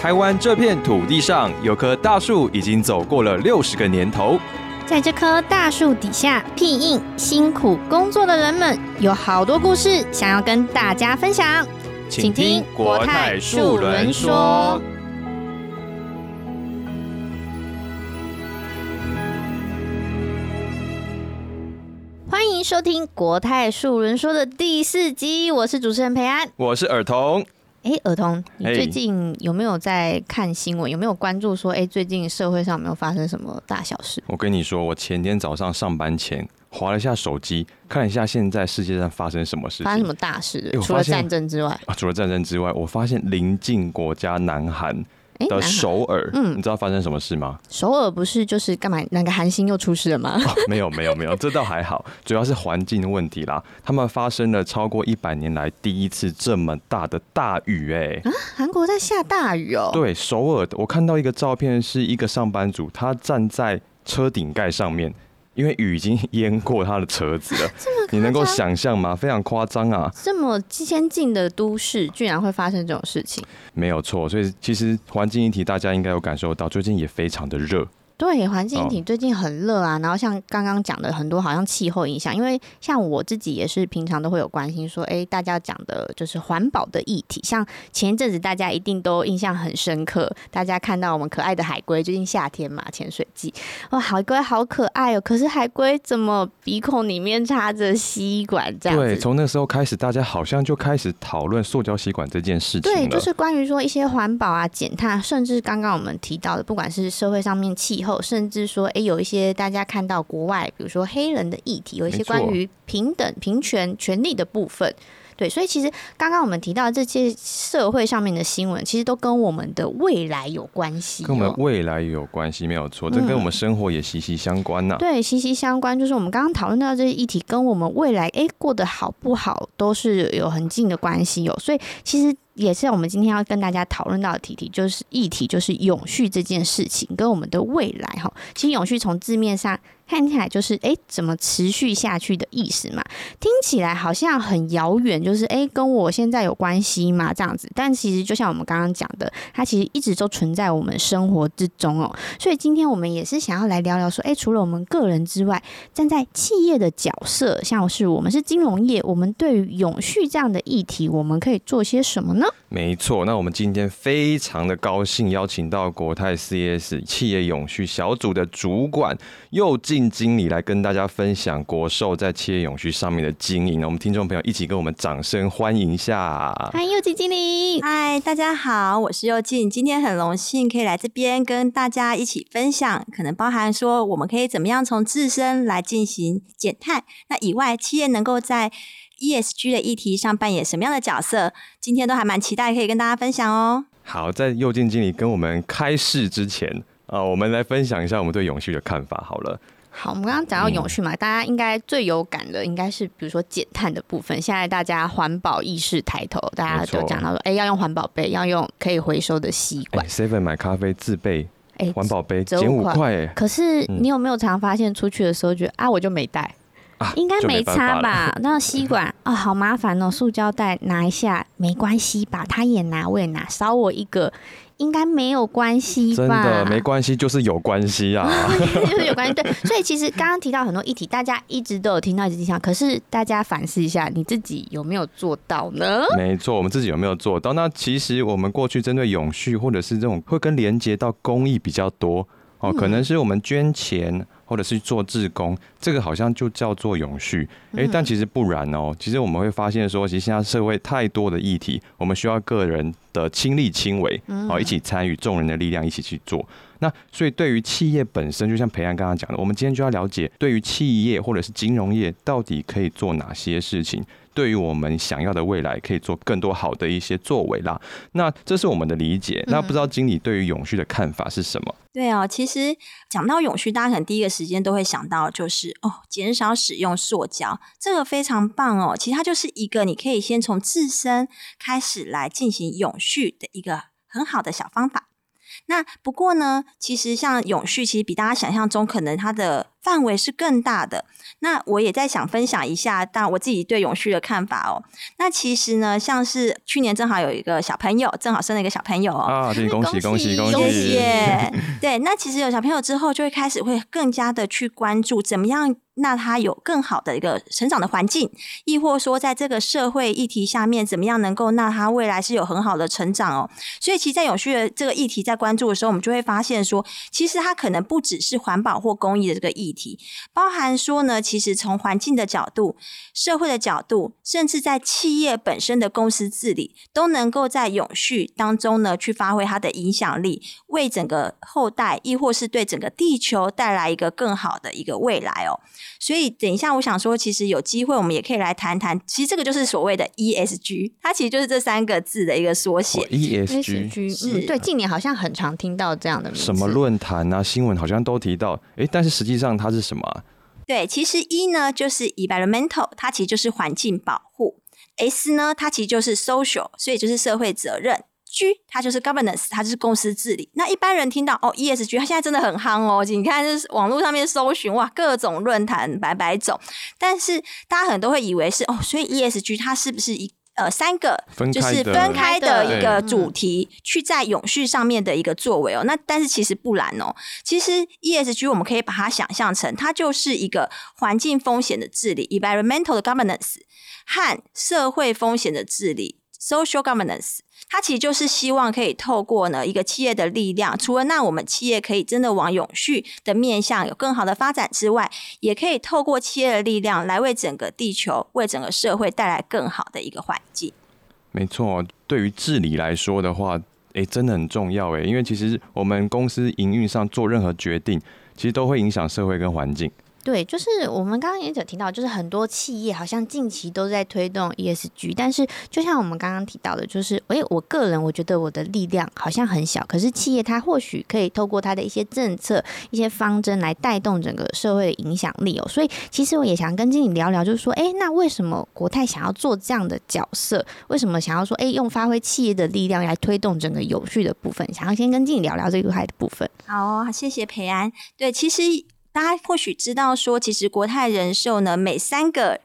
台湾这片土地上有棵大树，已经走过了六十个年头。在这棵大树底下，庇应辛苦工作的人们，有好多故事想要跟大家分享。请听国泰树轮说。收听国泰树人说的第四集，我是主持人培安，我是尔童。哎，尔童，你最近有没有在看新闻？有没有关注说，哎，最近社会上有没有发生什么大小事？我跟你说，我前天早上上班前划了一下手机，看了一下现在世界上发生什么事，发生什么大事？除了战争之外啊，除了战争之外，我发现邻近国家南韩。的首尔，嗯，你知道发生什么事吗？首尔不是就是干嘛？那个韩星又出事了吗？没有没有没有，这倒还好，主要是环境的问题啦。他们发生了超过一百年来第一次这么大的大雨，哎，啊，韩国在下大雨哦。对，首尔，我看到一个照片，是一个上班族，他站在车顶盖上面。因为雨已经淹过他的车子了，你能够想象吗？非常夸张啊！这么先进的都市，居然会发生这种事情？没有错，所以其实环境议题大家应该有感受到，最近也非常的热。对，环境体最近很热啊，然后像刚刚讲的很多，好像气候影响，因为像我自己也是平常都会有关心，说，哎，大家讲的就是环保的议题，像前一阵子大家一定都印象很深刻，大家看到我们可爱的海龟，最近夏天嘛，潜水季，哇，海龟好可爱哦，可是海龟怎么鼻孔里面插着吸管这样？对，从那时候开始，大家好像就开始讨论塑胶吸管这件事情。对，就是关于说一些环保啊、减碳，甚至刚刚我们提到的，不管是社会上面气候。甚至说，哎，有一些大家看到国外，比如说黑人的议题，有一些关于平等、平权、权利的部分。对，所以其实刚刚我们提到这些社会上面的新闻，其实都跟我们的未来有关系，跟我们未来有关系，没有错，这跟我们生活也息息相关呐。对，息息相关，就是我们刚刚讨论到这些议题，跟我们未来哎过得好不好，都是有很近的关系有。所以其实也是我们今天要跟大家讨论到的题题，就是议题，就是永续这件事情跟我们的未来哈。其实永续从字面上。看起来就是哎，怎么持续下去的意思嘛？听起来好像很遥远，就是哎，跟我现在有关系吗？这样子，但其实就像我们刚刚讲的，它其实一直都存在我们生活之中哦。所以今天我们也是想要来聊聊说，哎，除了我们个人之外，站在企业的角色，像是我们是金融业，我们对于永续这样的议题，我们可以做些什么呢？没错，那我们今天非常的高兴邀请到国泰 CS 企业永续小组的主管又进经理来跟大家分享国寿在企业永续上面的经营。我们听众朋友一起跟我们掌声欢迎一下。欢迎右进经理，嗨，大家好，我是右进，今天很荣幸可以来这边跟大家一起分享，可能包含说我们可以怎么样从自身来进行减碳，那以外企业能够在。ESG 的议题上扮演什么样的角色？今天都还蛮期待可以跟大家分享哦。好，在右进经理跟我们开市之前啊，我们来分享一下我们对永续的看法。好了，好，我们刚刚讲到永续嘛，大家应该最有感的应该是比如说减碳的部分。现在大家环保意识抬头，大家就讲到说，哎，要用环保杯，要用可以回收的吸管。Seven 买咖啡自备，哎，环保杯减五块。哎，可是你有没有常发现出去的时候觉得啊，我就没带。应该没差吧？那吸管啊，好麻烦哦！塑胶袋拿一下没关系吧？他也拿，我也拿，少我一个应该没有关系吧？真的没关系，就是有关系啊，就是有关系。对，所以其实刚刚提到很多议题，大家一直都有听到一直讲，可是大家反思一下，你自己有没有做到呢？没错，我们自己有没有做到？那其实我们过去针对永续或者是这种会跟连接到公益比较多哦，可能是我们捐钱。或者是做志工，这个好像就叫做永续，哎，但其实不然哦。其实我们会发现说，其实现在社会太多的议题，我们需要个人的亲力亲为，哦，一起参与，众人的力量一起去做。那所以对于企业本身，就像培安刚刚讲的，我们今天就要了解，对于企业或者是金融业，到底可以做哪些事情。对于我们想要的未来，可以做更多好的一些作为啦。那这是我们的理解。那不知道经理对于永续的看法是什么？对哦，其实讲到永续，大家可能第一个时间都会想到就是哦，减少使用塑胶，这个非常棒哦。其实它就是一个你可以先从自身开始来进行永续的一个很好的小方法。那不过呢，其实像永续，其实比大家想象中可能它的范围是更大的。那我也在想分享一下，但我自己对永续的看法哦。那其实呢，像是去年正好有一个小朋友，正好生了一个小朋友哦。啊，对，恭喜恭喜恭谢喜！谢。对，那其实有小朋友之后，就会开始会更加的去关注怎么样。那他有更好的一个成长的环境，亦或说在这个社会议题下面，怎么样能够让他未来是有很好的成长哦？所以，其实，在永续的这个议题在关注的时候，我们就会发现说，其实它可能不只是环保或公益的这个议包含说呢，其实从环境的角度、社会的角度，甚至在企业本身的公司治理，都能够在永续当中呢去发挥它的影响力，为整个后代，亦或是对整个地球带来一个更好的一个未来哦。所以，等一下，我想说，其实有机会，我们也可以来谈谈。其实这个就是所谓的 ESG，它其实就是这三个字的一个缩写。ESG 是对，近年好像很常听到这样的名字。什么论坛啊、新闻好像都提到，哎，但是实际上它是什么？对，其实 E 呢就是 environmental，它其实就是环境保护；S 呢，它其实就是 social，所以就是社会责任。G 它就是 governance，它就是公司治理。那一般人听到哦 ESG，它现在真的很夯哦。你看，就是网络上面搜寻哇，各种论坛百百种。但是大家可能都会以为是哦，所以 ESG 它是不是一呃三个就是分开的一个主题，去在永续上面的一个作为哦？那但是其实不然哦。其实 ESG 我们可以把它想象成，它就是一个环境风险的治理 （environmental governance） 和社会风险的治理 （social governance）。它其实就是希望可以透过呢一个企业的力量，除了让我们企业可以真的往永续的面向有更好的发展之外，也可以透过企业的力量来为整个地球、为整个社会带来更好的一个环境。没错，对于治理来说的话，哎，真的很重要哎，因为其实我们公司营运上做任何决定，其实都会影响社会跟环境。对，就是我们刚刚也有提到，就是很多企业好像近期都在推动 ESG，但是就像我们刚刚提到的，就是哎，我个人我觉得我的力量好像很小，可是企业它或许可以透过它的一些政策、一些方针来带动整个社会的影响力哦。所以其实我也想跟经理聊聊，就是说，哎，那为什么国泰想要做这样的角色？为什么想要说，哎，用发挥企业的力量来推动整个有序的部分？想要先跟经理聊聊这一块的部分。好，谢谢培安。对，其实。大家或许知道，说其实国泰人寿呢，每三个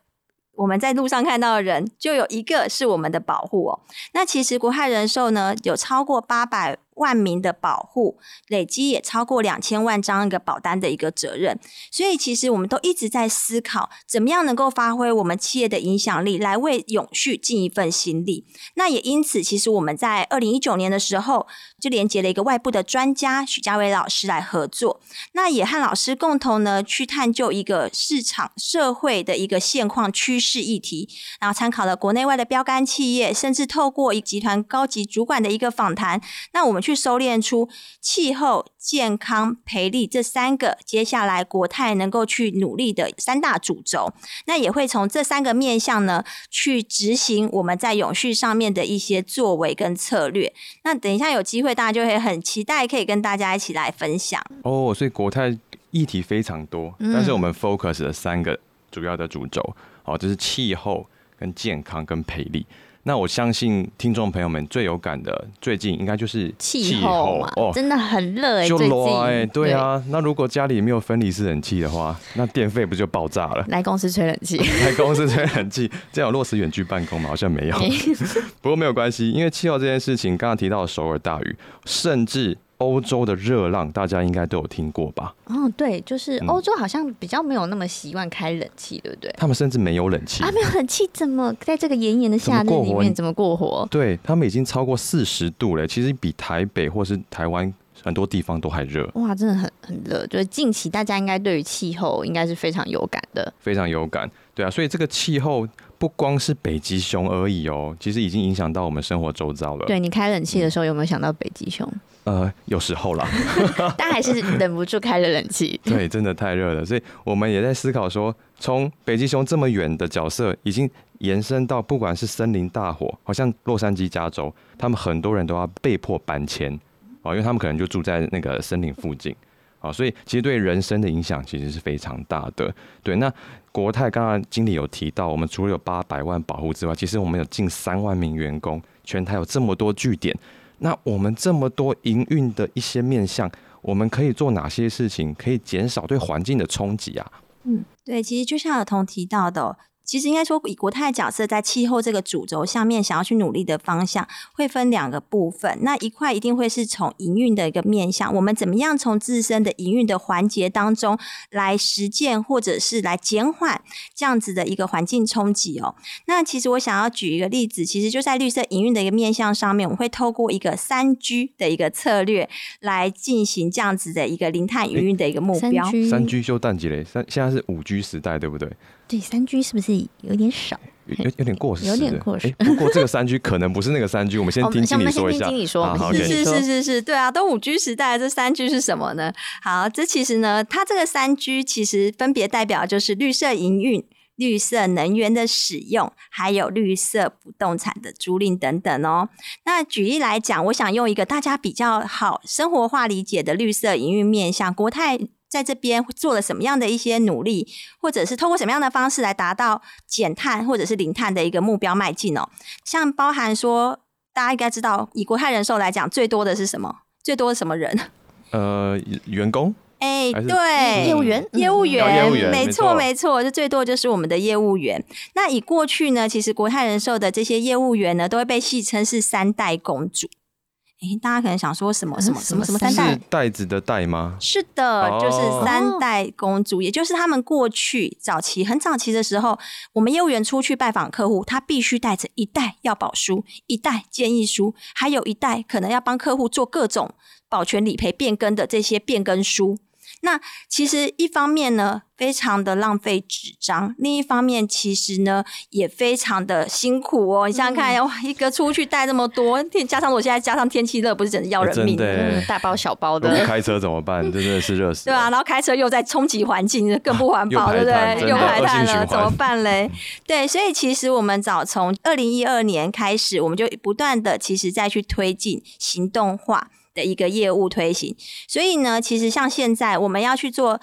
我们在路上看到的人，就有一个是我们的保护哦。那其实国泰人寿呢，有超过八百。万名的保护累积也超过两千万张一个保单的一个责任，所以其实我们都一直在思考，怎么样能够发挥我们企业的影响力，来为永续尽一份心力。那也因此，其实我们在二零一九年的时候，就连接了一个外部的专家许家伟老师来合作，那也和老师共同呢去探究一个市场社会的一个现况趋势议题，然后参考了国内外的标杆企业，甚至透过一集团高级主管的一个访谈，那我们。去收敛出气候、健康、赔利这三个，接下来国泰能够去努力的三大主轴。那也会从这三个面向呢，去执行我们在永续上面的一些作为跟策略。那等一下有机会，大家就会很期待可以跟大家一起来分享。哦，所以国泰议题非常多，但是我们 focus 了三个主要的主轴，哦，就是气候、跟健康、跟赔利。那我相信听众朋友们最有感的，最近应该就是气候嘛，哦，真的很热哎，就热哎，对啊。那如果家里没有分离式冷气的话，那电费不就爆炸了？来公司吹冷气，来公司吹冷气，这样落实远距办公吗？好像没有。不过没有关系，因为气候这件事情，刚刚提到首尔大雨，甚至。欧洲的热浪，大家应该都有听过吧？哦，对，就是欧洲好像比较没有那么习惯开冷气，对不对？他们甚至没有冷气啊，没有冷气怎么在这个炎炎的夏日里面怎么过活？对他们已经超过四十度了，其实比台北或是台湾很多地方都还热。哇，真的很很热，就是近期大家应该对于气候应该是非常有感的，非常有感。对啊，所以这个气候不光是北极熊而已哦，其实已经影响到我们生活周遭了。对你开冷气的时候有没有想到北极熊？呃，有时候啦，但还是忍不住开了冷气。对，真的太热了，所以我们也在思考说，从北极熊这么远的角色，已经延伸到不管是森林大火，好像洛杉矶、加州，他们很多人都要被迫搬迁啊，因为他们可能就住在那个森林附近啊，所以其实对人生的影响其实是非常大的。对，那国泰刚刚经理有提到，我们除了有八百万保护之外，其实我们有近三万名员工，全台有这么多据点。那我们这么多营运的一些面向，我们可以做哪些事情，可以减少对环境的冲击啊？嗯，对，其实就像儿童提到的。其实应该说，以国泰角色在气候这个主轴下面，想要去努力的方向会分两个部分。那一块一定会是从营运的一个面向，我们怎么样从自身的营运的环节当中来实践，或者是来减缓这样子的一个环境冲击哦。那其实我想要举一个例子，其实就在绿色营运的一个面向上面，我们会透过一个三 G 的一个策略来进行这样子的一个零碳营运的一个目标。三 G 修淡季嘞，三现在是五 G 时代，对不对？对，三 G 是不是有点少？有有点过时，有点过时。不过这个三 G 可能不是那个三 G，我们先听经理说一下。经理说，是是是是是，对啊，都五 G 时代，这三 G 是什么呢？好，这其实呢，它这个三 G 其实分别代表就是绿色营运、绿色能源的使用，还有绿色不动产的租赁等等哦。那举例来讲，我想用一个大家比较好生活化理解的绿色营运面向国泰。在这边做了什么样的一些努力，或者是通过什么样的方式来达到减碳或者是零碳的一个目标迈进哦？像包含说，大家应该知道，以国泰人寿来讲，最多的是什么？最多什么人？呃，员工。哎，对，业务员，业务员，没错，没错，就最多就是我们的业务员。那以过去呢，其实国泰人寿的这些业务员呢，都会被戏称是三代公主。哎，大家可能想说什么什么 什么什么三代？袋子的袋吗？是的，就是三代公主，也就是他们过去早期很早期的时候，我们业务员出去拜访客户，他必须带着一袋要保书、一袋建议书，还有一袋可能要帮客户做各种保全理赔变更的这些变更书。那其实一方面呢，非常的浪费纸张；另一方面，其实呢也非常的辛苦哦。你想想看，哇，一个出去带这么多，天加上我现在加上天气热，不是真的要人命？大包小包的，开车怎么办？真的是热死。对啊，然后开车又在冲击环境，更不环保，对不对？又排碳了，怎么办嘞？对，所以其实我们早从二零一二年开始，我们就不断的其实再去推进行动化。的一个业务推行，所以呢，其实像现在我们要去做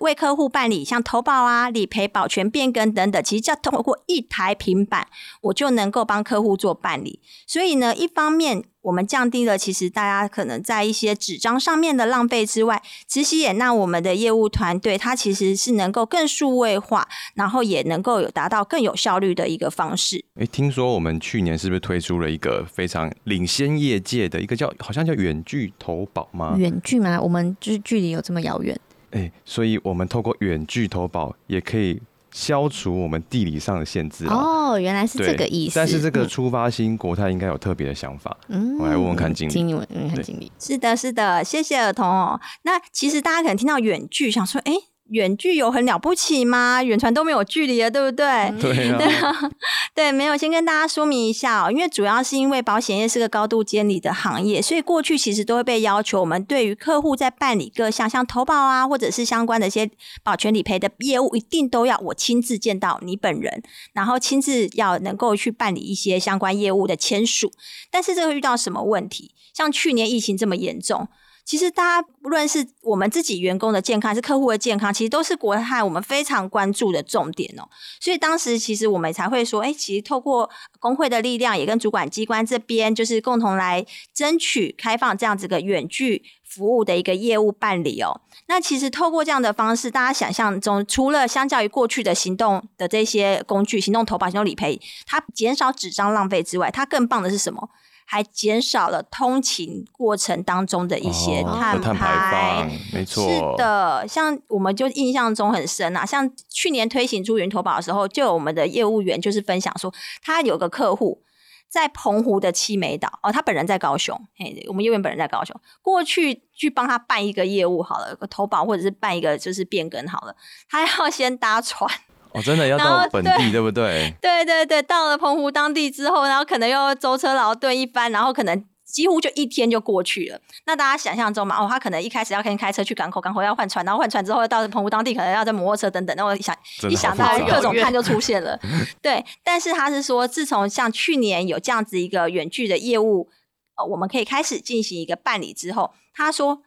为客户办理像投保啊、理赔、保全变更等等，其实只要通过一台平板，我就能够帮客户做办理。所以呢，一方面。我们降低了其实大家可能在一些纸张上面的浪费之外，其实也让我们的业务团队它其实是能够更数位化，然后也能够有达到更有效率的一个方式。哎，听说我们去年是不是推出了一个非常领先业界的一个叫好像叫远距投保吗？远距吗？我们就是距离有这么遥远？哎，所以我们透过远距投保也可以。消除我们地理上的限制哦，原来是这个意思。但是这个出发心，国泰应该有特别的想法。嗯，我来问问看经理。经理问，看经理。是的，是的，谢谢儿童哦。那其实大家可能听到远距，想说，哎。远距有很了不起吗？远传都没有距离了，对不对？对啊，对，没有。先跟大家说明一下哦，因为主要是因为保险业是个高度监理的行业，所以过去其实都会被要求，我们对于客户在办理各项像投保啊，或者是相关的一些保全理赔的业务，一定都要我亲自见到你本人，然后亲自要能够去办理一些相关业务的签署。但是这个遇到什么问题？像去年疫情这么严重。其实，大家不论是我们自己员工的健康，还是客户的健康，其实都是国泰我们非常关注的重点哦。所以当时其实我们才会说，哎，其实透过工会的力量，也跟主管机关这边，就是共同来争取开放这样子个远距服务的一个业务办理哦。那其实透过这样的方式，大家想象中，除了相较于过去的行动的这些工具，行动投保、行动理赔，它减少纸张浪费之外，它更棒的是什么？还减少了通勤过程当中的一些碳排，没错，是的。像我们就印象中很深啊，像去年推行出云投保的时候，就有我们的业务员就是分享说，他有个客户在澎湖的七美岛哦，他本人在高雄，嘿，我们业务员本人在高雄，过去去帮他办一个业务好了，投保或者是办一个就是变更好了，他要先搭船。哦，真的要到本地，对不对？对对对，到了澎湖当地之后，然后可能又舟车劳顿一番，然后可能几乎就一天就过去了。那大家想象中嘛，哦，他可能一开始要先开车去港口，港口要换船，然后换船之后到澎湖当地，可能要在摩托车等等。那我想一想到各种碳就出现了。对，但是他是说，自从像去年有这样子一个远距的业务，呃，我们可以开始进行一个办理之后，他说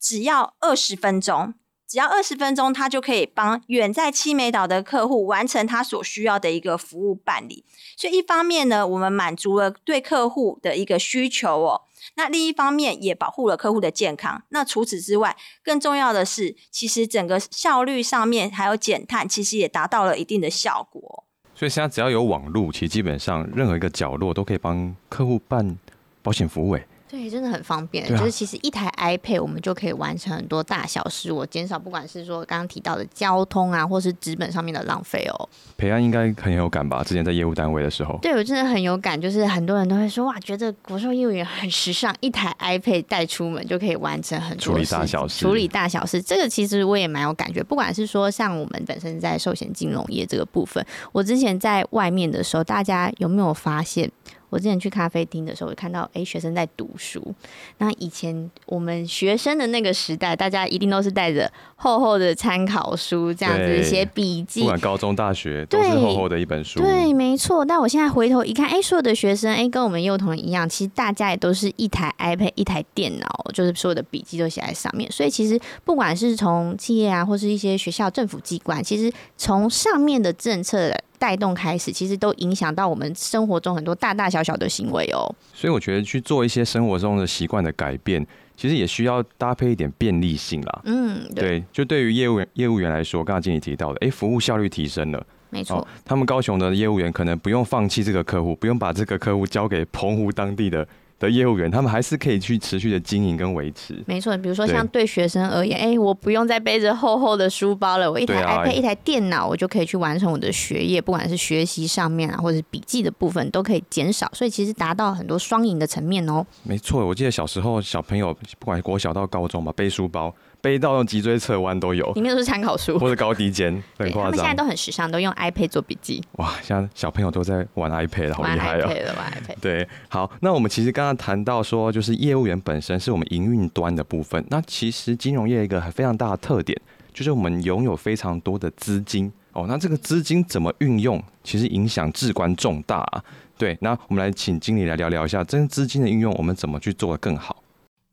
只要二十分钟。只要二十分钟，他就可以帮远在七美岛的客户完成他所需要的一个服务办理。所以一方面呢，我们满足了对客户的一个需求哦，那另一方面也保护了客户的健康。那除此之外，更重要的是，其实整个效率上面还有减碳，其实也达到了一定的效果。所以现在只要有网络，其实基本上任何一个角落都可以帮客户办保险服务。哎。对，真的很方便。就是其实一台 iPad 我们就可以完成很多大小事，我减少不管是说刚刚提到的交通啊，或是纸本上面的浪费哦。培安应该很有感吧？之前在业务单位的时候，对我真的很有感。就是很多人都会说哇，觉得国寿业务员很时尚，一台 iPad 带出门就可以完成很多处理大小事。处理大小事，这个其实我也蛮有感觉。不管是说像我们本身在寿险金融业这个部分，我之前在外面的时候，大家有没有发现？我之前去咖啡厅的时候，我看到哎学生在读书。那以前我们学生的那个时代，大家一定都是带着厚厚的参考书，这样子写笔记。不管高中、大学，都是厚厚的一本书。对，没错。但我现在回头一看，哎，所有的学生，哎，跟我们幼童一样，其实大家也都是一台 iPad、一台电脑，就是所有的笔记都写在上面。所以其实不管是从企业啊，或是一些学校、政府机关，其实从上面的政策。带动开始，其实都影响到我们生活中很多大大小小的行为哦。所以我觉得去做一些生活中的习惯的改变，其实也需要搭配一点便利性啦。嗯，对。就对于业务员业务员来说，刚刚经理提到的，哎，服务效率提升了，没错。他们高雄的业务员可能不用放弃这个客户，不用把这个客户交给澎湖当地的。的业务员，他们还是可以去持续的经营跟维持。没错，比如说像对学生而言，哎，我不用再背着厚厚的书包了，我一台 iPad、一台电脑，我就可以去完成我的学业，不管是学习上面啊，或者是笔记的部分，都可以减少。所以其实达到很多双赢的层面哦。没错，我记得小时候小朋友，不管国小到高中嘛，背书包。背到用脊椎侧弯都有，里面都是参考书或者高低肩，很夸张。他们现在都很时尚，都用 iPad 做笔记。哇，现在小朋友都在玩 iPad，好厉害哦！玩 iPad，玩 iPad。对，好，那我们其实刚刚谈到说，就是业务员本身是我们营运端的部分。那其实金融业一个非常大的特点，就是我们拥有非常多的资金哦。那这个资金怎么运用，其实影响至关重大。啊对，那我们来请经理来聊聊一下，这资金的运用，我们怎么去做的更好。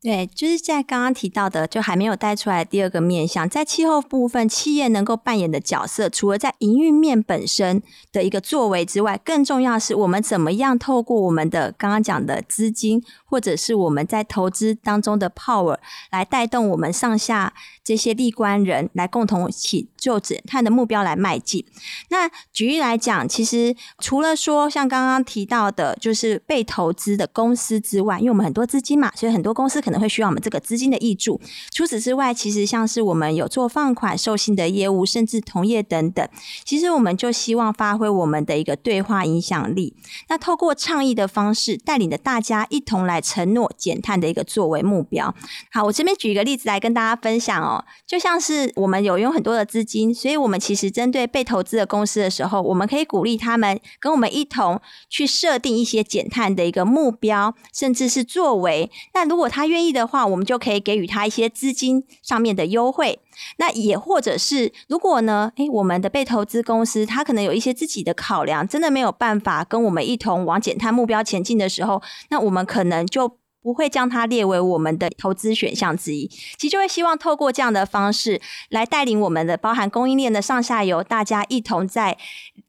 对，就是在刚刚提到的，就还没有带出来第二个面向，在气候部分，企业能够扮演的角色，除了在营运面本身的一个作为之外，更重要是我们怎么样透过我们的刚刚讲的资金，或者是我们在投资当中的 power，来带动我们上下这些利官人来共同起就减碳的目标来迈进。那举例来讲，其实除了说像刚刚提到的，就是被投资的公司之外，因为我们很多资金嘛，所以很多公司。可能会需要我们这个资金的益助。除此之外，其实像是我们有做放款、授信的业务，甚至同业等等。其实我们就希望发挥我们的一个对话影响力。那透过倡议的方式，带领着大家一同来承诺减碳的一个作为目标。好，我这边举一个例子来跟大家分享哦。就像是我们有用很多的资金，所以我们其实针对被投资的公司的时候，我们可以鼓励他们跟我们一同去设定一些减碳的一个目标，甚至是作为。那如果他愿愿意的话，我们就可以给予他一些资金上面的优惠。那也或者是，如果呢，诶，我们的被投资公司他可能有一些自己的考量，真的没有办法跟我们一同往减碳目标前进的时候，那我们可能就不会将它列为我们的投资选项之一。其实就会希望透过这样的方式来带领我们的包含供应链的上下游，大家一同在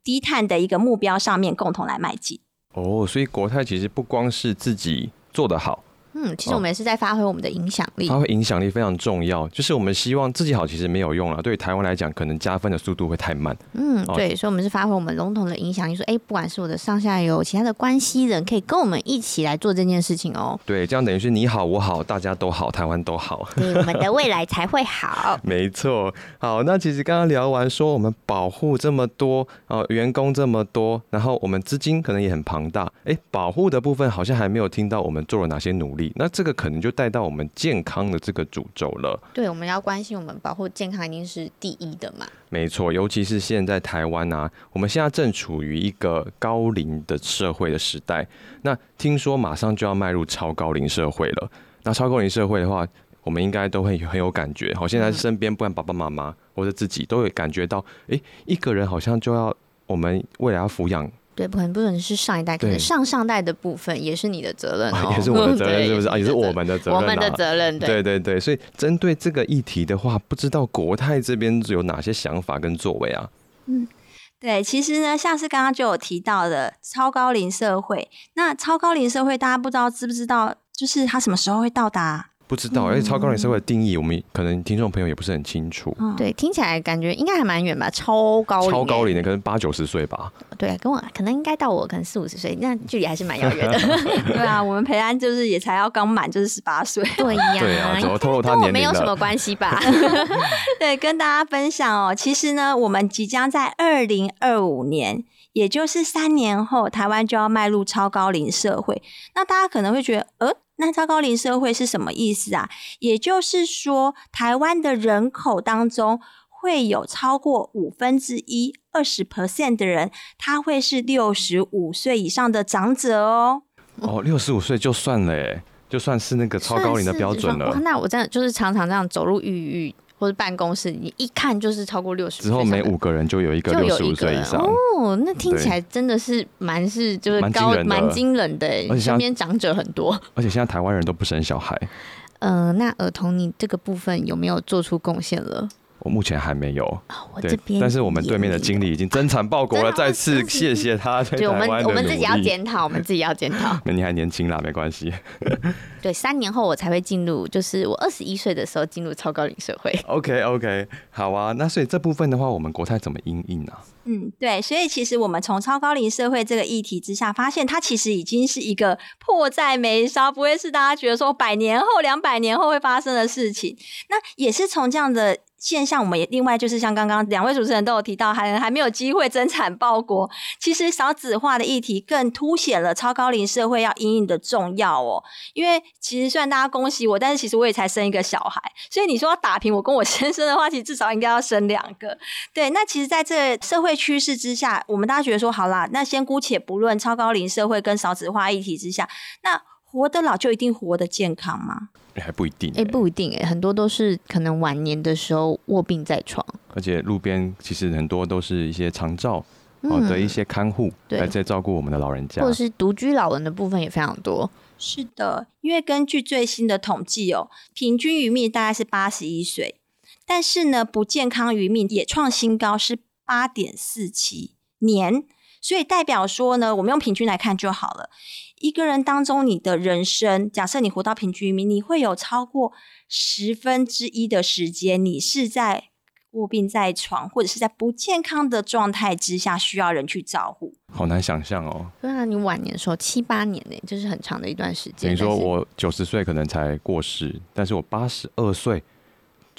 低碳的一个目标上面共同来迈进。哦，所以国泰其实不光是自己做得好。嗯，其实我们也是在发挥我们的影响力。发挥影响力非常重要，就是我们希望自己好，其实没有用了。对于台湾来讲，可能加分的速度会太慢。嗯，对，所以我们是发挥我们笼统的影响力，说，哎，不管是我的上下游、其他的关系人，可以跟我们一起来做这件事情哦。对，这样等于是你好我好，大家都好，台湾都好，对，我们的未来才会好。没错。好，那其实刚刚聊完说，我们保护这么多哦，员工这么多，然后我们资金可能也很庞大。哎，保护的部分好像还没有听到我们做了哪些努力。那这个可能。就带到我们健康的这个主轴了。对，我们要关心我们保护健康，一定是第一的嘛。没错，尤其是现在台湾啊，我们现在正处于一个高龄的社会的时代。那听说马上就要迈入超高龄社会了。那超高龄社会的话，我们应该都会很有感觉。好，现在身边不管爸爸妈妈或者自己，都会感觉到，哎，一个人好像就要我们未来要抚养。对，可能不准是上一代，可能上上代的部分也是你的责任哦，也是我的 责任，是不是啊？也是我的们的责任、啊，我们的责任，对对对，所以针对这个议题的话，不知道国泰这边有哪些想法跟作为啊？嗯对，其实呢，像是刚刚就有提到的超高龄社会，那超高龄社会大家不知道知不知道，就是它什么时候会到达？不知道，而且超高龄社会的定义，我们可能听众朋友也不是很清楚。嗯，对，听起来感觉应该还蛮远吧，超高龄，超高龄的可能八九十岁吧，对，跟我可能应该到我可能四五十岁，那距离还是蛮遥远的。对啊，我们培安就是也才要刚满，就是十八岁。对呀，对啊，怎么透露他跟我年龄没有什么？关系吧？对，跟大家分享哦，其实呢，我们即将在二零二五年，也就是三年后，台湾就要迈入超高龄社会。那大家可能会觉得，呃，那超高龄社会是什么意思啊？也就是说，台湾的人口当中会有超过五分之一，二十 percent 的人，他会是六十五岁以上的长者哦。哦，六十五岁就算了，哎，就算是那个超高龄的标准了哇。那我真的就是常常这样走入浴浴或者办公室，你一看就是超过六十之后每五个人就有一个就六十五岁以上，哦，那听起来真的是蛮是就是高蛮惊人的欸，而且身边长者很多。而且现在台湾人都不生小孩，呃，那儿童你这个部分有没有做出贡献了？我目前还没有。啊，我对这边，但是我们对面的经理已经增产报国了，再次谢谢他在对我们我们自己要。检讨，我们自己要检讨。那你还年轻啦，没关系。对，三年后我才会进入，就是我二十一岁的时候进入超高龄社会。OK OK，好啊。那所以这部分的话，我们国泰怎么应应啊？嗯，对，所以其实我们从超高龄社会这个议题之下，发现它其实已经是一个迫在眉梢，不会是大家觉得说百年后、两百年后会发生的事情。那也是从这样的现象，我们也另外就是像刚刚两位主持人都有提到，还还没有机会增产报国。其实少子化的议题更凸显了超高龄社会要因应的重要哦。因为其实虽然大家恭喜我，但是其实我也才生一个小孩，所以你说要打平我跟我先生的话，其实至少应该要生两个。对，那其实在这社会趋势之下，我们大家觉得说，好啦，那先姑且不论超高龄社会跟少子化议题之下，那活得老就一定活得健康吗？欸还不一定、哎、不一定哎、很多都是可能晚年的时候卧病在床。而且路边其实很多都是一些长照哦嗯的一些看护对来在照顾我们的老人家或者。是独居老人的部分也非常多。是的，因为根据最新的统计哦，平均余命大概是八十一岁，但是呢，不健康余命也创新高，是八点四七年。所以代表说呢，我们用平均来看就好了。一个人当中，你的人生，假设你活到平均余命，你会有超过十分之一的时间，你是在卧病在床，或者是在不健康的状态之下，需要人去照顾。好难想象哦。对啊，你晚年的时候七八年呢、就是很长的一段时间等。于说我九十岁可能才过世，但是我八十二岁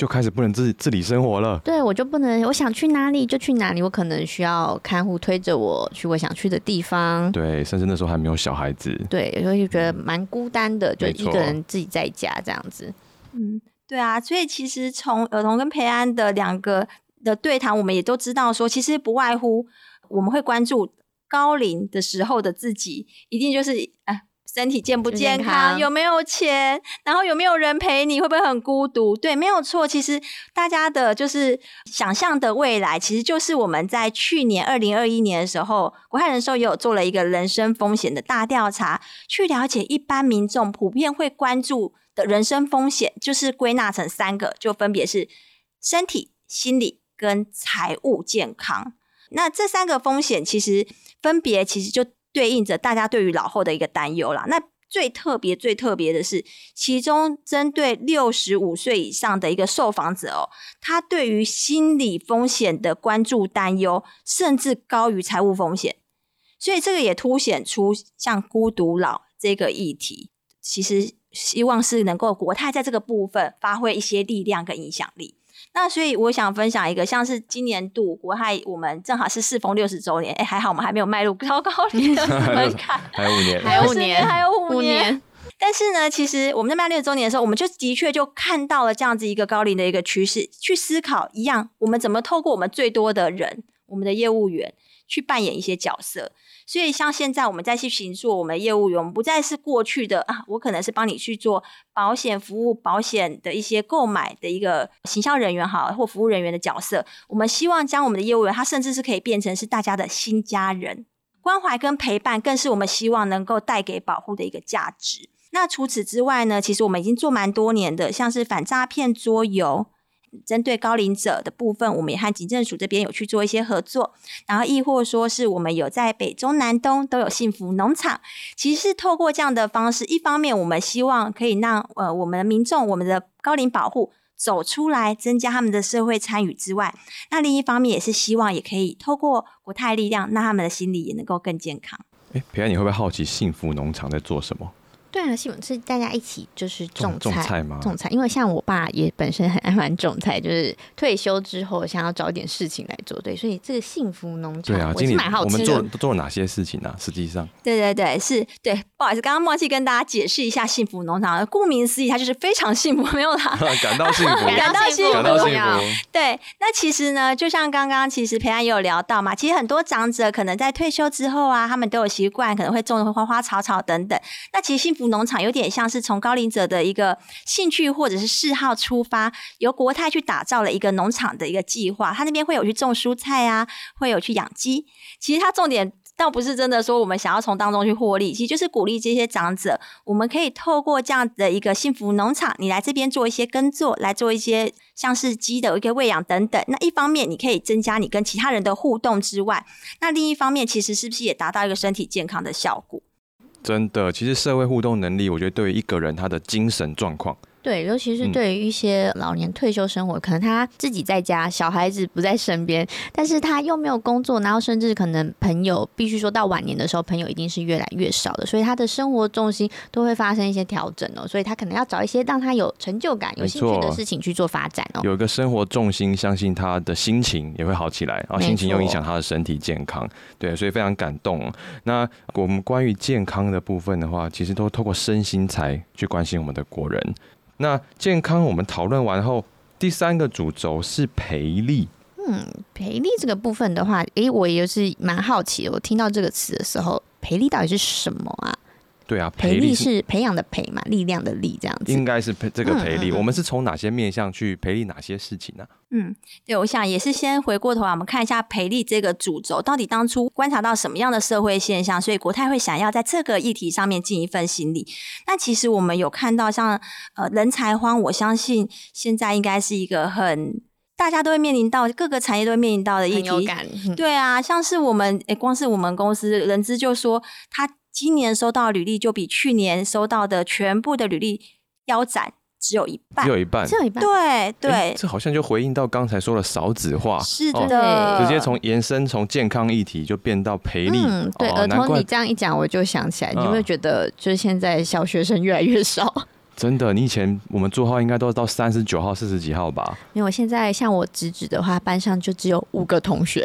就开始不能自自理生活了。对我就不能，我想去哪里就去哪里，我可能需要看护推着我去我想去的地方。对，甚至那时候还没有小孩子。对，所以就觉得蛮孤单的，就一个人自己在家这样子。嗯，对啊，所以其实从儿童跟培安的两个的对谈，我们也都知道说，其实不外乎我们会关注高龄的时候的自己，一定就是啊。身体健不健康？康有没有钱？然后有没有人陪你？会不会很孤独？对，没有错。其实大家的就是想象的未来，其实就是我们在去年二零二一年的时候，国泰人寿也有做了一个人生风险的大调查，去了解一般民众普遍会关注的人生风险，就是归纳成三个，就分别是身体、心理跟财务健康。那这三个风险其实分别其实就对应着大家对于老后的一个担忧啦。那最特别、最特别的是，其中针对六十五岁以上的一个受访者哦，他对于心理风险的关注担忧，甚至高于财务风险。所以这个也凸显出像孤独老这个议题，其实希望是能够国泰在这个部分发挥一些力量跟影响力。那所以我想分享一个，像是今年度国泰我们正好是适逢六十周年，哎，还好我们还没有迈入高高 龄的门槛，还有五年，还有五年还有五五年。但是呢，其实我们在迈六周年的时候，我们就的确就看到了这样子一个高龄的一个趋势，去思考一样，我们怎么透过我们最多的人，我们的业务员去扮演一些角色。所以像现在我们再去行做我们的业务员，我们不再是过去的啊，我可能是帮你去做保险服务、保险的一些购买的一个行销人员好，或服务人员的角色。我们希望将我们的业务员，他甚至是可以变成是大家的新家人。关怀跟陪伴更是我们希望能够带给保护的一个价值。那除此之外呢，其实我们已经做蛮多年的，像是反诈骗桌游。针对高龄者的部分，我们也和警政署这边有去做一些合作，然后亦或说是我们有在北中南东都有幸福农场，其实是透过这样的方式，一方面我们希望可以让呃我们的民众、我们的高龄保护走出来，增加他们的社会参与之外，那另一方面也是希望也可以透过国泰力量，让他们的心理也能够更健康。哎，平安，你会不会好奇幸福农场在做什么？对啊，幸福是大家一起就是种种菜吗？种菜，因为像我爸也本身很爱玩种菜，就是退休之后想要找点事情来做，对，所以这个幸福农场，对啊，经理，我们做都做了哪些事情呢？实际上，对对对，是对，不好意思，刚刚忘记跟大家解释一下幸福农场。顾名思义，它就是非常幸福，没有啦，感到幸福，感到幸福，感到幸福。对，那其实呢，就像刚刚其实培安也有聊到嘛，其实很多长者可能在退休之后啊，他们都有习惯，可能会种花花草草等等。那其实幸福农场有点像。是从高龄者的一个兴趣或者是嗜好出发，由国泰去打造了一个农场的一个计划。他那边会有去种蔬菜啊，会有去养鸡。其实他重点倒不是真的说我们想要从当中去获利，其实就是鼓励这些长者，我们可以透过这样的一个幸福农场，你来这边做一些耕作，来做一些像是鸡的一个喂养等等。那一方面你可以增加你跟其他人的互动之外，那另一方面其实是不是也达到一个身体健康的效果？真的，其实社会互动能力，我觉得对于一个人他的精神状况。对，尤其是对于一些老年退休生活，可能他自己在家，小孩子不在身边，但是他又没有工作，然后甚至可能朋友必须说到晚年的时候，朋友一定是越来越少的，所以他的生活重心都会发生一些调整哦，所以他可能要找一些让他有成就感、有兴趣的事情去做发展哦。有一个生活重心，相信他的心情也会好起来，然后心情又影响他的身体健康。对，所以非常感动。那我们关于健康的部分的话，其实都透过身心才去关心我们的国人。那健康我们讨论完后，第三个主轴是培力。嗯，培力这个部分的话，诶，我也是蛮好奇的。我听到这个词的时候，培力到底是什么啊？对啊，培力是培养的培嘛，力量的力这样子。应该是培这个培力，我们是从哪些面向去培力哪些事情呢？嗯，对，我想也是先回过头来，我们看一下培力这个主轴到底当初观察到什么样的社会现象，所以国泰会想要在这个议题上面尽一份心力。那其实我们有看到，像呃人才荒，我相信现在应该是一个很大家都会面临到各个产业都会面临到的议题。对啊，像是我们诶，光是我们公司人资就说他。今年收到履历就比去年收到的全部的履历腰斩，只有一半，只有一半，只有一半。对对，这好像就回应到刚才说的少子化，是的，直接从延伸从健康议题就变到赔力。嗯，对。儿童你这样一讲，我就想起来，你有没有觉得就是现在小学生越来越少？真的，你以前我们座号应该都是到三十九号、四十几号吧？因为我现在像我侄子的话，班上就只有五个同学，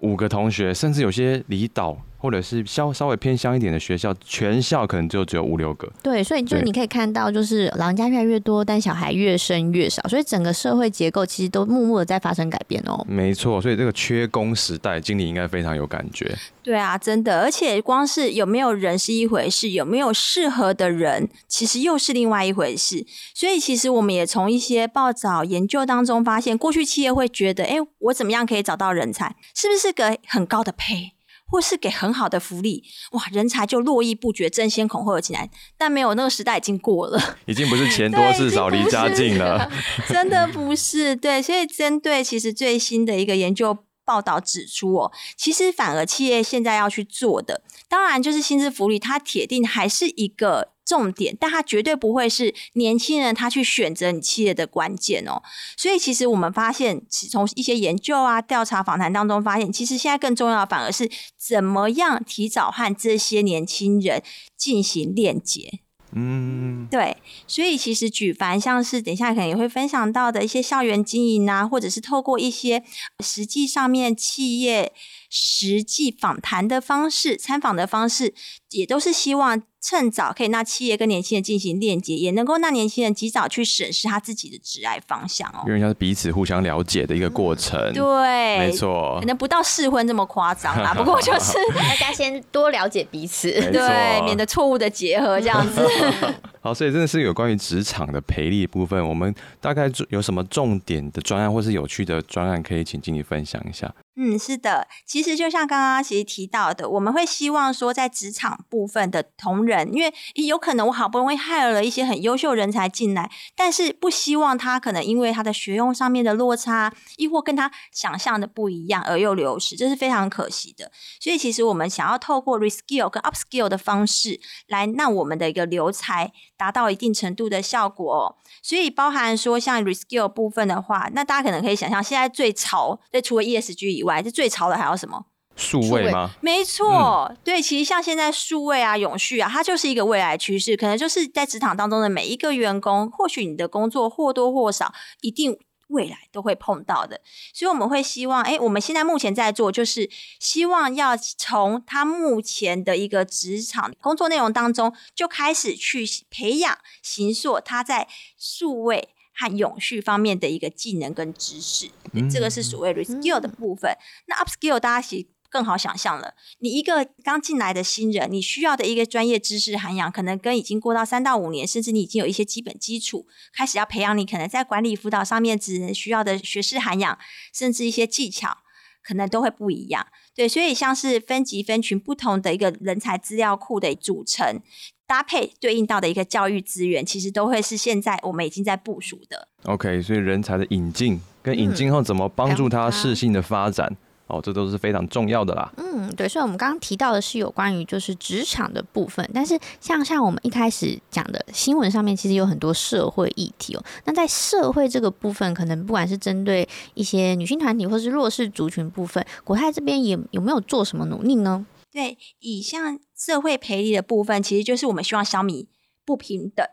五个同学，甚至有些离岛。或者是稍稍微偏乡一点的学校，全校可能就只有五六个。对，所以就你可以看到，就是老人家越来越多，但小孩越生越少，所以整个社会结构其实都默默的在发生改变哦。没错，所以这个缺工时代，经理应该非常有感觉。对啊，真的，而且光是有没有人是一回事，有没有适合的人，其实又是另外一回事。所以其实我们也从一些报道研究当中发现，过去企业会觉得，哎，我怎么样可以找到人才？是不是个很高的配？或是给很好的福利，哇，人才就络绎不绝，争先恐后的进来。但没有那个时代已经过了，已经不是钱多事少离家近了，真的不是。对，所以针对其实最新的一个研究报道指出，哦，其实反而企业现在要去做的，当然就是薪资福利，它铁定还是一个。重点，但它绝对不会是年轻人他去选择你企业的关键哦。所以其实我们发现，从一些研究啊、调查访谈当中发现，其实现在更重要的反而是怎么样提早和这些年轻人进行链接。嗯，对。所以其实举凡像是等一下可能也会分享到的一些校园经营啊，或者是透过一些实际上面企业。实际访谈的方式、参访的方式，也都是希望趁早可以让企业跟年轻人进行链接，也能够让年轻人及早去审视他自己的职爱方向哦。因为像是彼此互相了解的一个过程，对，没错，可能不到试婚这么夸张啦，不过就是 大家先多了解彼此，对，免得错误的结合这样子。好，所以真的是有关于职场的培力部分，我们大概有什么重点的专案或是有趣的专案，可以请经理分享一下。嗯，是的，其实就像刚刚其实提到的，我们会希望说，在职场部分的同仁，因为有可能我好不容易害了一些很优秀人才进来，但是不希望他可能因为他的学用上面的落差，亦或跟他想象的不一样而又流失，这是非常可惜的。所以，其实我们想要透过 reskill 跟 upskill 的方式，来让我们的一个留才达到一定程度的效果。所以，包含说像 reskill 部分的话，那大家可能可以想象，现在最潮，对，除了 ESG 以外，这最潮的还有什么？数位吗？没错，对，其实像现在数位啊、永续啊，它就是一个未来趋势，可能就是在职场当中的每一个员工，或许你的工作或多或少一定。未来都会碰到的，所以我们会希望，哎，我们现在目前在做，就是希望要从他目前的一个职场工作内容当中，就开始去培养、形塑他在数位和永续方面的一个技能跟知识。这个是所谓 reskill 的部分。那 upskill 大家其更好想象了，你一个刚进来的新人，你需要的一个专业知识涵养，可能跟已经过到三到五年，甚至你已经有一些基本基础，开始要培养你可能在管理辅导上面只能需要的学识涵养，甚至一些技巧，可能都会不一样。对，所以像是分级分群不同的一个人才资料库的组成，搭配对应到的一个教育资源，其实都会是现在我们已经在部署的。OK，所以人才的引进跟引进后怎么帮助他适性的发展？哦，这都是非常重要的啦。嗯，对，所以我们刚刚提到的是有关于就是职场的部分，但是像像我们一开始讲的新闻上面，其实有很多社会议题哦。那在社会这个部分，可能不管是针对一些女性团体或是弱势族群部分，国泰这边也有没有做什么努力呢？对，以像社会赔礼的部分，其实就是我们希望小米不平等。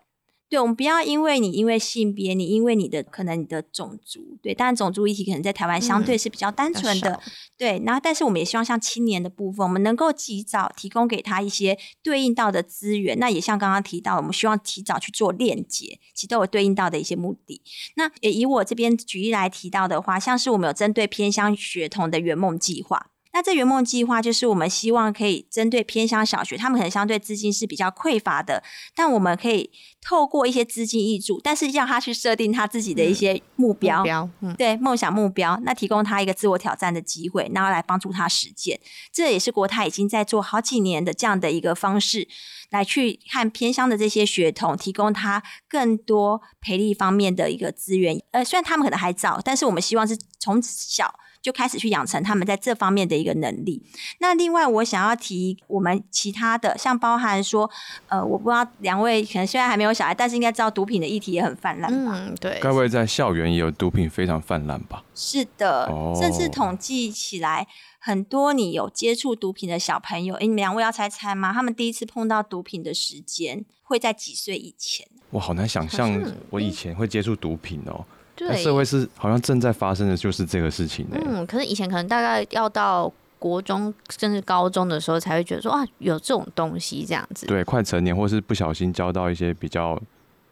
对，我们不要因为你因为性别，你因为你的可能你的种族，对，当然种族议题可能在台湾相对是比较单纯的，对。然后，但是我们也希望像青年的部分，我们能够及早提供给他一些对应到的资源。那也像刚刚提到，我们希望提早去做链接，其实都有对应到的一些目的。那也以我这边举例来提到的话，像是我们有针对偏乡学童的圆梦计划。那这圆梦计划就是我们希望可以针对偏乡小学，他们可能相对资金是比较匮乏的，但我们可以透过一些资金益助，但是要他去设定他自己的一些目标，对梦想目标，那提供他一个自我挑战的机会，然后来帮助他实践。这也是国泰已经在做好几年的这样的一个方式，来去看偏乡的这些学童，提供他更多培力方面的一个资源。呃，虽然他们可能还早，但是我们希望是从小。就开始去养成他们在这方面的一个能力。那另外，我想要提我们其他的，像包含说，呃，我不知道两位可能现在还没有小孩，但是应该知道毒品的议题也很泛滥吧？嗯，对。该不会在校园也有毒品非常泛滥吧？是的，甚至统计起来，很多你有接触毒品的小朋友，哎，你们两位要猜猜吗？他们第一次碰到毒品的时间会在几岁以前？我好难想象，我以前会接触毒品哦。对，社会是好像正在发生的就是这个事情呢。嗯，可是以前可能大概要到国中甚至高中的时候才会觉得说啊，有这种东西这样子。对，快成年或是不小心交到一些比较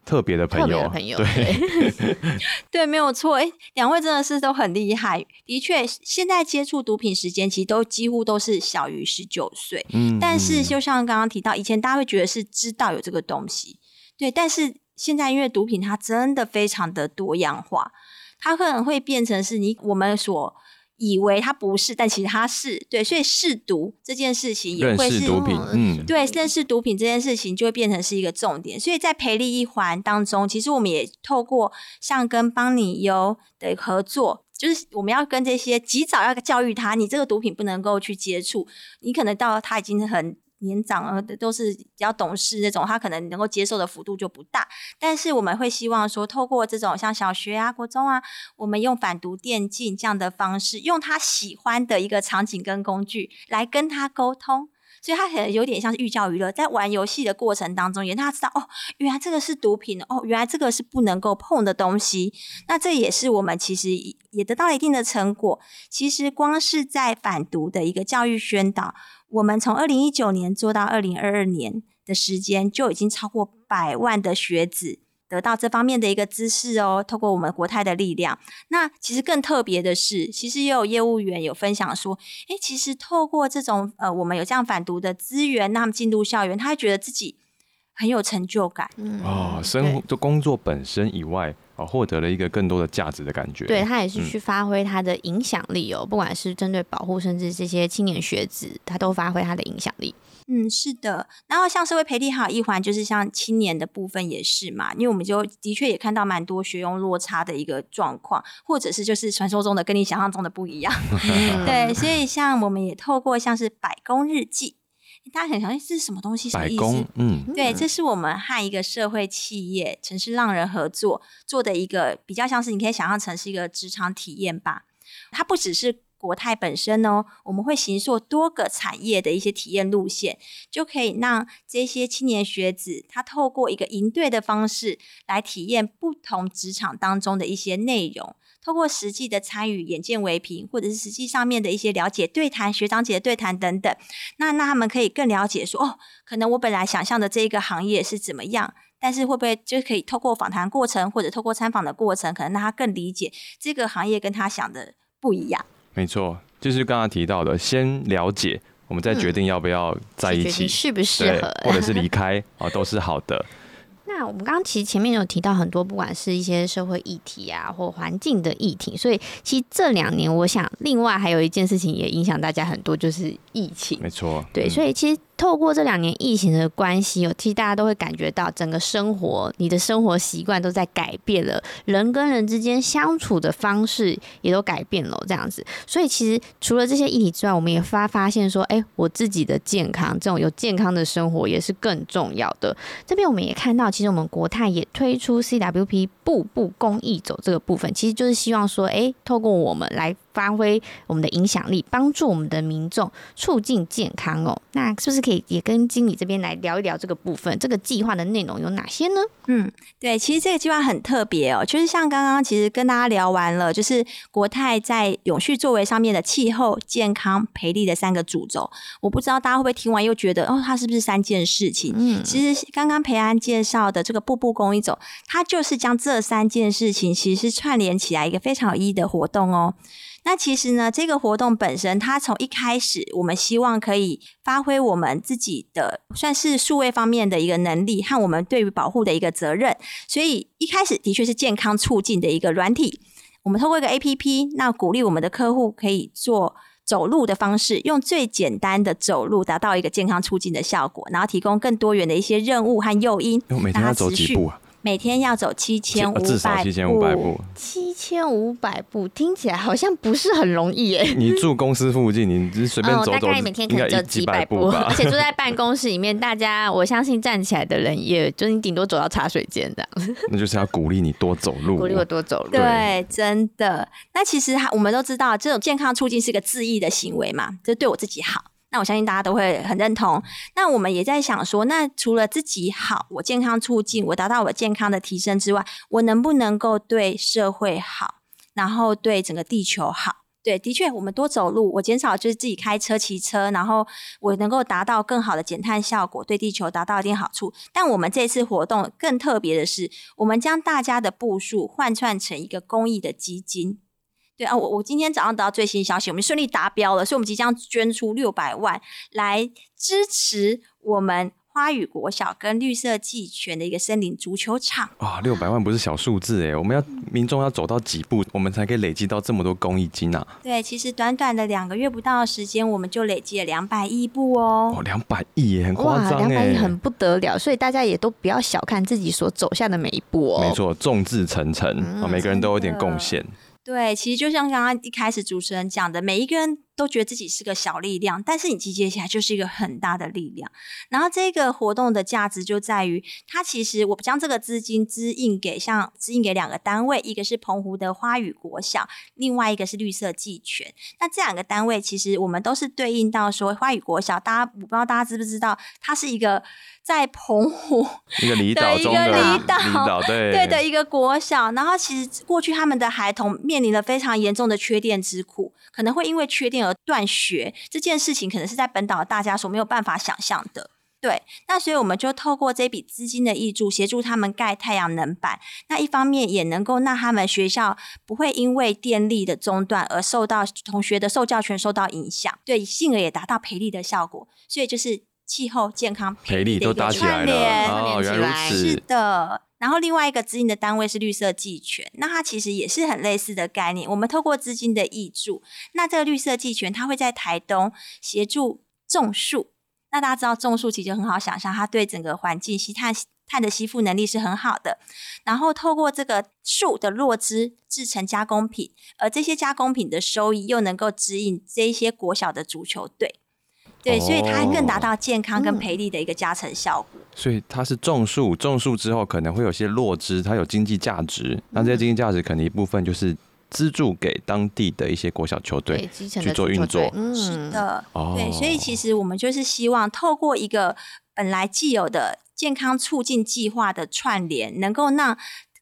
特别的朋友，朋友对，对，没有错。哎，两位真的是都很厉害。的确，现在接触毒品时间其实都几乎都是小于十九岁。嗯，但是就像刚刚提到，以前大家会觉得是知道有这个东西，对，但是。现在因为毒品它真的非常的多样化，它可能会变成是你我们所以为它不是，但其实它是对，所以试毒这件事情也会是毒品，嗯，对，认识毒品这件事情就会变成是一个重点。所以在培力一环当中，其实我们也透过像跟邦尼优的合作，就是我们要跟这些及早要教育他，你这个毒品不能够去接触，你可能到他已经很。年长的都是比较懂事那种，他可能能够接受的幅度就不大。但是我们会希望说，透过这种像小学啊、国中啊，我们用反毒电竞这样的方式，用他喜欢的一个场景跟工具来跟他沟通，所以他可能有点像是寓教于乐，在玩游戏的过程当中，也让他知道哦，原来这个是毒品哦，原来这个是不能够碰的东西。那这也是我们其实也得到了一定的成果。其实光是在反毒的一个教育宣导。我们从二零一九年做到二零二二年的时间，就已经超过百万的学子得到这方面的一个知识哦。透过我们国泰的力量，那其实更特别的是，其实也有业务员有分享说，哎，其实透过这种呃，我们有这样反毒的资源，那他们进入校园，他会觉得自己很有成就感。哦，生活的工作本身以外，哦，获得了一个更多的价值的感觉。对他也是嗯去发挥他的影响力哦，不管是针对保护，甚至这些青年学子，他都发挥他的影响力。嗯，是的。然后像社会培力好一环，就是像青年的部分也是嘛，因为我们就的确也看到蛮多学用落差的一个状况，或者是就是传说中的跟你想象中的不一样。嗯 对，所以像我们也透过像是百工日记，大家很想，哎，这是什么东西？什么意思？，嗯，对，这是我们和一个社会企业城市浪人合作做的一个比较像是你可以想象成是一个职场体验吧。它不只是国泰本身哦，我们会形塑多个产业的一些体验路线，就可以让这些青年学子他透过一个营队的方式来体验不同职场当中的一些内容。透过实际的参与，眼见为凭，或者是实际上面的一些了解对谈、学长姐的对谈等等，那那他们可以更了解说，哦，可能我本来想象的这一个行业是怎么样，但是会不会就可以透过访谈过程或者透过参访的过程，可能让他更理解这个行业跟他想的不一样。没错，就是刚刚提到的，先了解，我们再决定要不要在一起去决定，适不适合，，或者是离开啊，都是好的。那我们刚刚其实前面有提到很多，不管是一些社会议题啊，或环境的议题，所以其实这两年，我想另外还有一件事情也影响大家很多，就是疫情。没错，对，嗯所以其实透过这两年疫情的关系，哦，其实大家都会感觉到整个生活，你的生活习惯都在改变了，人跟人之间相处的方式也都改变了，这样子。所以其实除了这些议题之外，我们也发发现说，哎、我自己的健康，这种有健康的生活也是更重要的。这边我们也看到，其实我们国泰也推出 CWP 步步公益走这个部分，其实就是希望说，哎、透过我们来发挥我们的影响力，帮助我们的民众促进健康哦。那是不是可以也跟经理这边来聊一聊这个部分？这个计划的内容有哪些呢？嗯，对，其实这个计划很特别哦，就是像刚刚其实跟大家聊完了，就是国泰在永续作为上面的气候、健康、赔利的三个主轴。我不知道大家会不会听完又觉得，哦，它是不是三件事情？嗯，其实刚刚培安介绍的这个步步公益走，它就是将这三件事情其实是串联起来一个非常有意义的活动哦。那其实呢，这个活动本身，它从一开始，我们希望可以发挥我们自己的算是数位方面的一个能力和我们对于保护的一个责任，所以一开始的确是健康促进的一个软体。我们透过一个 A P P，那鼓励我们的客户可以做走路的方式，用最简单的走路达到一个健康促进的效果，然后提供更多元的一些任务和诱因，每天要走几步啊？每天要走七千五呃至少百七千五百步。七千五百步听起来好像不是很容易耶。你住公司附近，你只是随便嗯，走走，大概每天可能只有应该一几百步吧 而？且住在办公室里面，大家我相信站起来的人，也就你顶多走到茶水间这样，那就是要鼓励你多走路。鼓励我多走路。对，真的。那其实哈我们都知道，这种健康促进是个自益的行为嘛，这对我自己好。那我相信大家都会很认同。那我们也在想说，那除了自己好，我健康促进，我达到我健康的提升之外，我能不能够对社会好，然后对整个地球好？对，的确，我们多走路，我减少就是自己开车、骑车，然后我能够达到更好的减碳效果，对地球达到一定好处。但我们这次活动更特别的是，我们将大家的步数换算成一个公益的基金。对啊，我我今天早上得到最新消息，我们顺利达标了，所以我们即将捐出六百万来支持我们花语国小跟绿色季权的一个森林足球场。哇，六百万不是小数字哎，我们要民众要走到几步，我们才可以累积到这么多公益金啊？对，其实短短的两个月不到的时间，我们就累积了两百亿步哦。哦，两百亿耶，很夸哇，张哎，两百亿很不得了，所以大家也都不要小看自己所走下的每一步哦。没，错，众志成城啊，嗯每个人都有点贡献。对，其实就像刚刚一开始主持人讲的，每一个人都觉得自己是个小力量，但是你集结起来就是一个很大的力量。然后这个活动的价值就在于，它其实我将这个资金支应给像支应给两个单位，一个是澎湖的花语国小，另外一个是绿色季泉。那这两个单位其实我们都是对应到说花语国小，大家我不知道大家知不知道，它是一个在澎湖 一个离岛一个中的离岛，对 对的一个国小，然后其实过去他们的孩童面临了非常严重的缺电之苦，可能会因为缺电而断学，这件事情可能是在本岛大家所没有办法想象的。对，那所以我们就透过这笔资金的益助，协助他们盖太阳能板。那一方面也能够让他们学校不会因为电力的中断而受到同学的受教权受到影响，对，进而也达到培力的效果。所以就是气候健康培力都搭起来了哦，原来如串联起来此是。的。然后另外一个资金的单位是绿色技权，那它其实也是很类似的概念。我们透过资金的益助，那这个绿色技权它会在台东协助种树。那大家知道种树其实很好想象，它对整个环境吸碳碳的吸附能力是很好的。然后透过这个树的落枝制成加工品，而这些加工品的收益又能够指引这一些国小的足球队。对，所以它更达到健康跟培力的一个加成效果。所以它是种树，种树之后可能会有些落枝，它有经济价值。那这些经济价值可能一部分就是资助给当地的一些国小球队去做运作。嗯是的，哦对，所以其实我们就是希望透过一个本来既有的健康促进计划的串联，能够让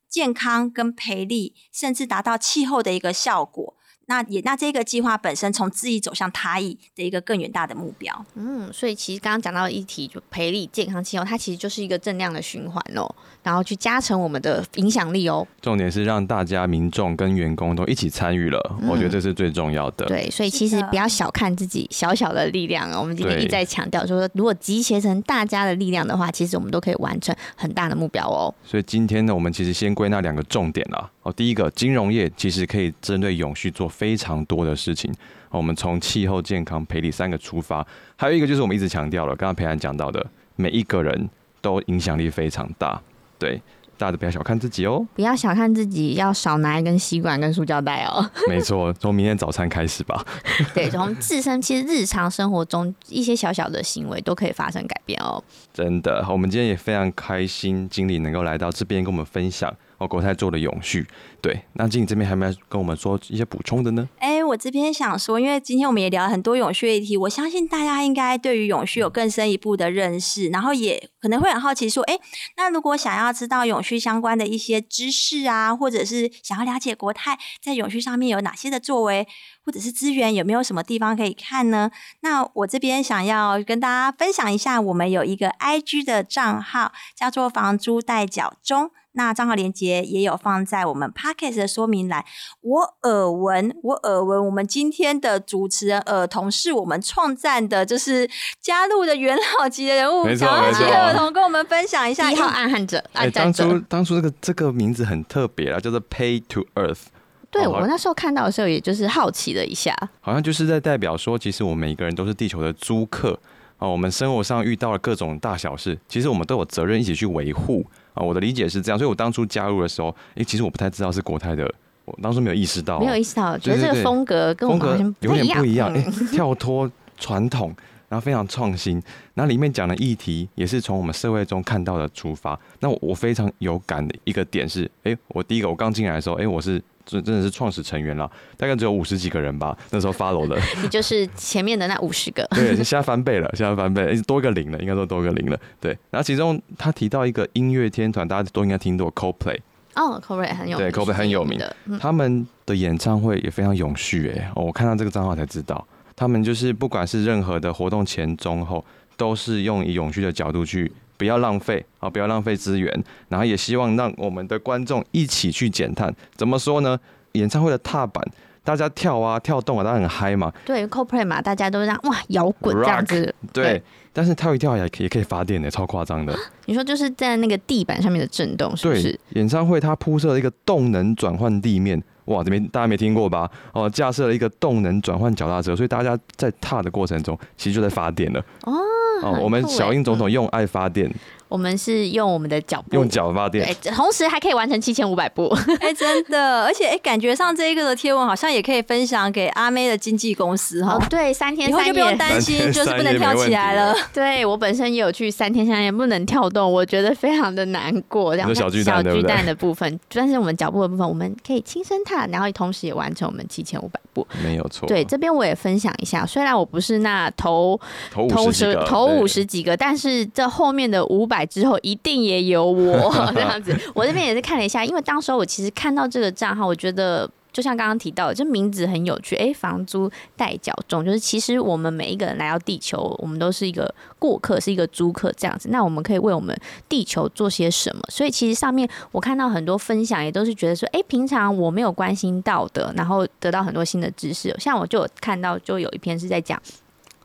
健康跟培力，甚至达到气候的一个效果。那也，那这个计划本身从自益走向他意的一个更远大的目标。嗯，所以其实刚刚讲到的议题，就培力、健康、气候，它其实就是一个正量的循环哦，然后去加成我们的影响力哦。重点是让大家、民众跟员工都一起参与了，我觉得这是最重要的。对，所以其实不要小看自己小小的力量哦。我们今天一再强调说，如果集结成大家的力量的话，其实我们都可以完成很大的目标哦。所以今天呢，我们其实先归纳两个重点了。哦，第一个，金融业其实可以针对永续做非常多的事情。我们从气候、健康、赔礼三个出发，还有一个就是我们一直强调了，刚刚培安讲到的，每一个人都影响力非常大。对，大家都不要小看自己哦，不要小看自己，要少拿一根吸管跟塑胶袋哦。没错，从明天早餐开始吧。对，从自身其实日常生活中一些小小的行为都可以发生改变哦。真的，我们今天也非常开心，经理能够来到这边跟我们分享。哦，国泰做的永续，对，那经理这边还没有跟我们说一些补充的呢？哎，我这边想说，因为今天我们也聊了很多永续议题，我相信大家应该对于永续有更深一步的认识，然后也可能会很好奇说，哎，那如果想要知道永续相关的一些知识啊，或者是想要了解国泰在永续上面有哪些的作为，或者是资源，有没有什么地方可以看呢？那我这边想要跟大家分享一下，我们有一个 IG 的账号，叫做房租代缴中。那账号链接也有放在我们 podcast 的说明栏。我耳闻，我耳闻，我们今天的主持人耳童是我们创战的，就是加入的元老级的人物。没错没错，耳童跟我们分享一下一号暗汉者。哎，当初当初这个这个名字很特别啊，叫做 Pay to Earth。对我那时候看到的时候，也就是好奇了一下，好像就是在代表说，其实我们每一个人都是地球的租客啊。我们生活上遇到了各种大小事，其实我们都有责任一起去维护。啊，我的理解是这样，所以我当初加入的时候，哎，其实我不太知道是国泰的，我当初没有意识到，没有意识到，觉得这个风格跟我们有点不一样，跳脱传统，然后非常创新，然后里面讲的议题也是从我们社会中看到的出发。那我非常有感的一个点是，哎，我第一个我刚进来的时候，哎，我是。真真的是创始成员了，大概只有五十几个人吧。那时候发楼的，你就是前面的那五十个。对，现在翻倍了，现在翻倍，多一个零了，应该说多一个零了。对，然后其中他提到一个音乐天团，大家都应该听过 Coldplay。哦，Coldplay 很有对，Coldplay 很有名的，他们的演唱会也非常永续哎。哦，我看到这个账号才知道，他们就是不管是任何的活动前、中、后，都是用以永续的角度去。不要浪费啊！不要浪费资源，然后也希望让我们的观众一起去减碳。怎么说呢？演唱会的踏板，大家跳啊跳动啊，大家很嗨嘛。对，CoPlay 嘛，大家都让哇摇滚这样子。对，但是跳一跳也可以可以发电的，超夸张的。你说就是在那个地板上面的震动，是不是？演唱会它铺设了一个动能转换地面，哇，这边大家没听过吧？哦，架设了一个动能转换脚踏车，所以大家在踏的过程中，其实就在发电了。哦。哦，我们小英总统用爱发电，我们是用我们的脚步用脚发电，同时还可以完成七千五百步。哎，真的，而且哎，感觉上这一个的贴文好像也可以分享给阿妹的经纪公司哈。对，三天三夜就不用担心，就是不能跳起来了。对我本身也有去三天三夜不能跳动，我觉得非常的难过。然后小巨蛋的部分，但是我们脚步的部分，我们可以轻声踏，然后同时也完成我们七千五百步，没有错。对，这边我也分享一下，虽然我不是那头头五十头五十几个，但但是这后面的五百之后一定也有我 这样子，我这边也是看了一下，因为当时我其实看到这个账号，我觉得就像刚刚提到的，这名字很有趣，哎，房租代缴中，就是其实我们每一个人来到地球，我们都是一个过客，是一个租客这样子，那我们可以为我们地球做些什么？所以其实上面我看到很多分享，也都是觉得说，哎，平常我没有关心到的，然后得到很多新的知识，像我就有看到，就有一篇是在讲。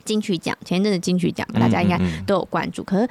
金曲奖前一阵子金曲奖，大家应该都有关注。可是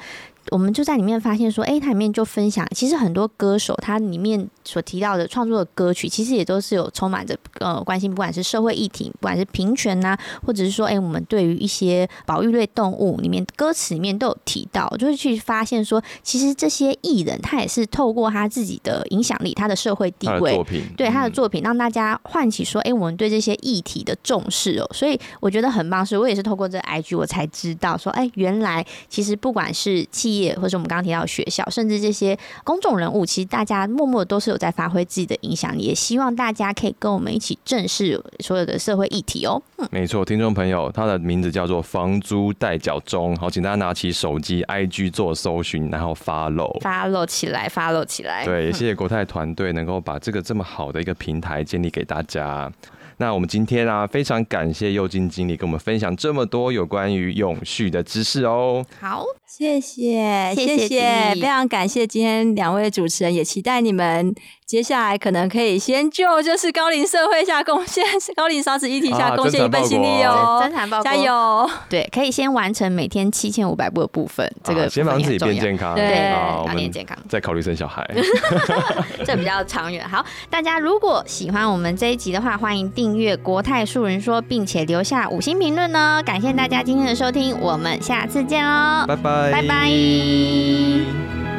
我们就在里面发现说，哎，它里面就分享，其实很多歌手他里面所提到的创作的歌曲，其实也都是有充满着呃关心，不管是社会议题，不管是平权呐，或者是说，哎，我们对于一些保育类动物里面歌词里面都有提到，就是去发现说，其实这些艺人他也是透过他自己的影响力，他的社会地位，作品对他的作品，让大家唤起说，哎，我们对这些议题的重视哦。所以我觉得很棒，是我也是透过这 IG 我才知道说，哎，原来其实不管是企业，或者我们刚刚提到学校，甚至这些公众人物，其实大家默默都是有在发挥自己的影响力，也希望大家可以跟我们一起正视所有的社会议题哦。嗯没错，听众朋友，他的名字叫做房租代缴中，好，请大家拿起手机 IG 做搜寻，然后 follow follow 起来，follow 起来。对，谢谢国泰团队能够把这个这么好的一个平台建立给大家。那我们今天啊，非常感谢佑金经理跟我们分享这么多有关于永续的知识哦。好，谢谢，谢谢，非常感谢今天两位主持人，也期待你们。接下来可能可以先就就是高龄社会下贡献，高龄少子议题下贡献一份心力哦，真谈报加油！对，可以先完成每天七千五百步的部分，这个先让自己变健康，对，要变健康，再考虑生小孩，这比较长远。好，大家如果喜欢我们这一集的话，欢迎订阅国泰树人说，并且留下五星评论呢。感谢大家今天的收听，我们下次见哦，拜拜，拜拜。